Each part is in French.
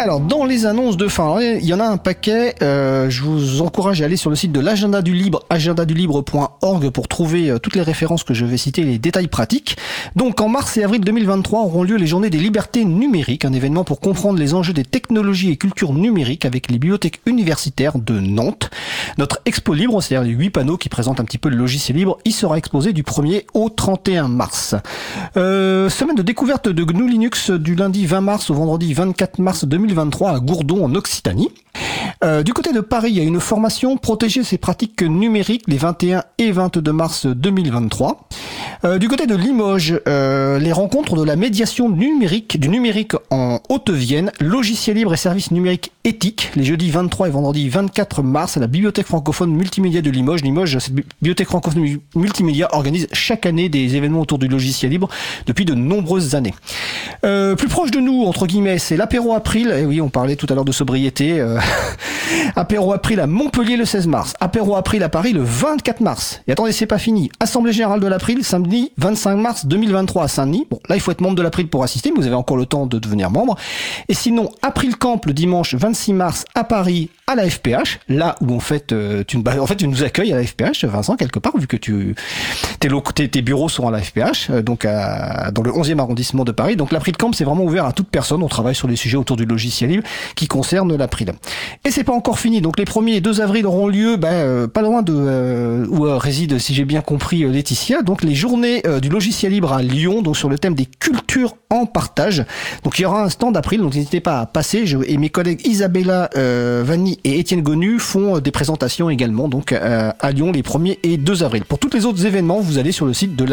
Alors, dans les annonces de fin, il y en a un paquet. Euh, je vous encourage à aller sur le site de l'agenda du libre, agendadulibre.org pour trouver euh, toutes les références que je vais citer, les détails pratiques. Donc, en mars et avril 2023 auront lieu les Journées des libertés numériques, un événement pour comprendre les enjeux des technologies et cultures numériques avec les bibliothèques universitaires de Nantes. Notre expo libre, c'est-à-dire les huit panneaux qui présentent un petit peu le logiciel libre, y sera exposé du 1er au 31 mars. Euh, semaine de découverte de GNU Linux du lundi 20 mars au vendredi 24 mars 2023 2023 à Gourdon en Occitanie. Euh, du côté de Paris, il y a une formation protéger ses pratiques numériques les 21 et 22 mars 2023. Euh, du côté de Limoges, euh, les rencontres de la médiation numérique du numérique en Haute-Vienne, logiciel libre et services numériques éthiques, les jeudis 23 et vendredi 24 mars à la Bibliothèque francophone multimédia de Limoges. Limoges, cette bibliothèque francophone multimédia organise chaque année des événements autour du logiciel libre depuis de nombreuses années. plus proche de nous, entre guillemets, c'est l'apéro April. Eh oui, on parlait tout à l'heure de sobriété. Apéro April à Montpellier le 16 mars. Apéro April à Paris le 24 mars. Et attendez, c'est pas fini. Assemblée générale de l'April samedi 25 mars 2023 à Saint-Denis. Bon, là, il faut être membre de l'April pour assister, mais vous avez encore le temps de devenir membre. Et sinon, April Camp le dimanche 26 mars à Paris à la FPH, là où en fait, euh, tu, en fait, tu nous accueilles à la FPH, Vincent, quelque part, vu que tu, tes, tes, tes bureaux sont à la FPH, euh, donc à, dans le 11e arrondissement de Paris. Donc l'April Camp, c'est vraiment ouvert à toute personne. On travaille sur les sujets autour du logiciel libre qui concernent l'April. Et c'est pas encore fini. Donc les 1er et 2 avril auront lieu ben, euh, pas loin de euh, où euh, réside, si j'ai bien compris, Laetitia. Donc les journées du logiciel libre à Lyon, donc sur le thème des cultures en partage. Donc il y aura un stand d'april, donc n'hésitez pas à passer. Et mes collègues Isabella Vanni et Étienne Gonu font des présentations également donc à Lyon les 1er et 2 avril. Pour tous les autres événements, vous allez sur le site de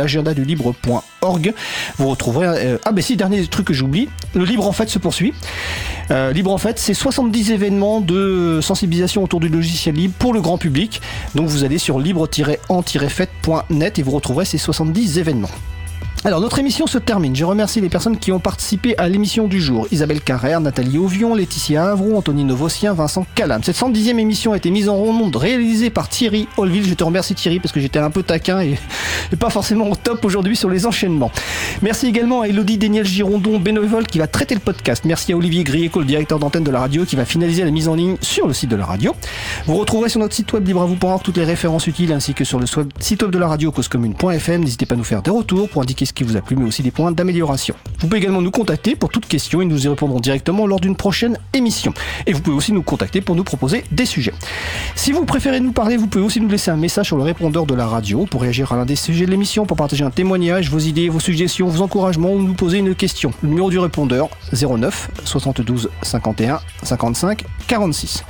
libre.org. Vous retrouverez ah ben si dernier truc que j'oublie, le libre en fait se poursuit. libre en fait, c'est 70 événements de sensibilisation autour du logiciel libre pour le grand public. Donc vous allez sur libre-en-fait.net et vous retrouverez ces 70 événements. Alors notre émission se termine. Je remercie les personnes qui ont participé à l'émission du jour. Isabelle Carrère, Nathalie Auvion, Laetitia Avron, Anthony Novossien, Vincent Calam. Cette 110e émission a été mise en monde réalisée par Thierry Holville. Je te remercie Thierry parce que j'étais un peu taquin et, pas forcément au top aujourd'hui sur les enchaînements. Merci également à Elodie Daniel Girondon, bénévole qui va traiter le podcast. Merci à Olivier Grieco, le directeur d'antenne de la radio, qui va finaliser la mise en ligne sur le site de la radio. Vous retrouverez sur notre site web libravou.org toutes les références utiles ainsi que sur le site web de la radio causecommune.fm. N'hésitez pas à nous faire des retours pour indiquer ce qui vous a plu, mais aussi des points d'amélioration. Vous pouvez également nous contacter pour toute question et nous y répondrons directement lors d'une prochaine émission. Et vous pouvez aussi nous contacter pour nous proposer des sujets. Si vous préférez nous parler, vous pouvez aussi nous laisser un message sur le répondeur de la radio pour réagir à l'un des sujets de l'émission, pour partager un témoignage, vos idées, vos suggestions, vos encouragements ou nous poser une question. Le numéro du répondeur 09 72 51 55 46.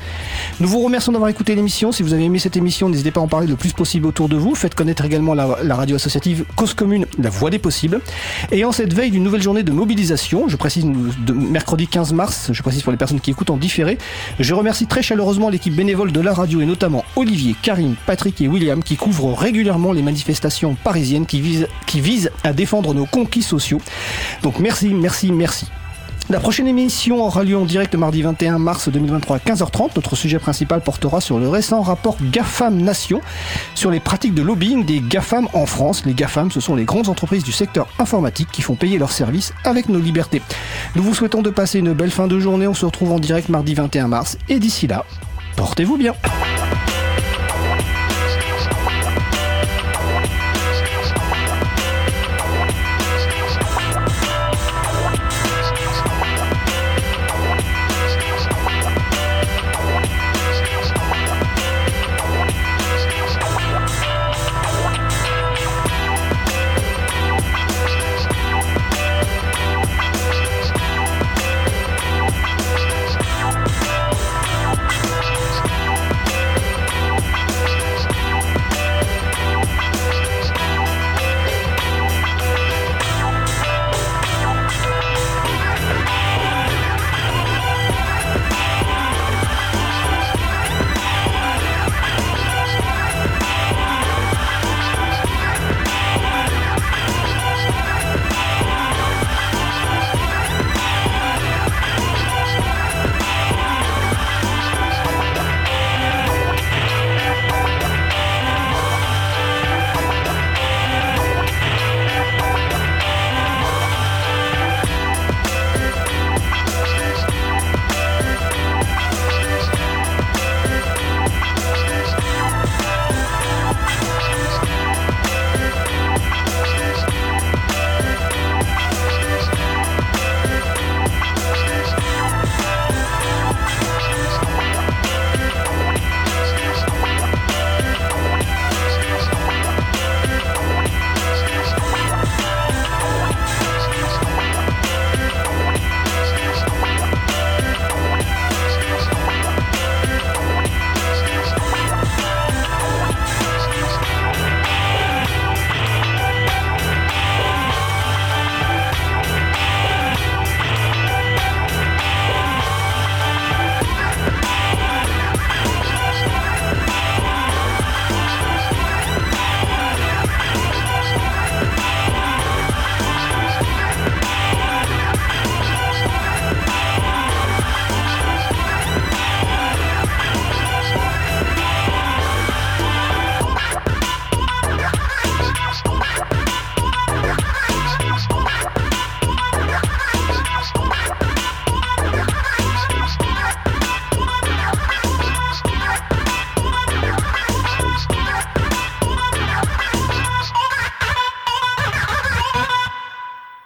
Nous vous remercions d'avoir écouté l'émission. Si vous avez aimé cette émission, n'hésitez pas à en parler le plus possible autour de vous. Faites connaître également la, la radio associative Cause Commune, la voix des Et en cette veille d'une nouvelle journée de mobilisation, je précise de mercredi 15 mars, je précise pour les personnes qui écoutent en différé, je remercie très chaleureusement l'équipe bénévole de la radio et notamment Olivier, Karine, Patrick et William qui couvrent régulièrement les manifestations parisiennes qui visent, qui visent à défendre nos conquis sociaux. Donc merci, merci, merci. La prochaine émission aura lieu en direct mardi 21 mars 2023 à 15h30. Notre sujet principal portera sur le récent rapport GAFAM Nation sur les pratiques de lobbying des GAFAM en France. Les GAFAM, ce sont les grandes entreprises du secteur informatique qui font payer leurs services avec nos libertés. Nous vous souhaitons de passer une belle fin de journée. On se retrouve en direct mardi 21 mars. Et d'ici là, portez-vous bien.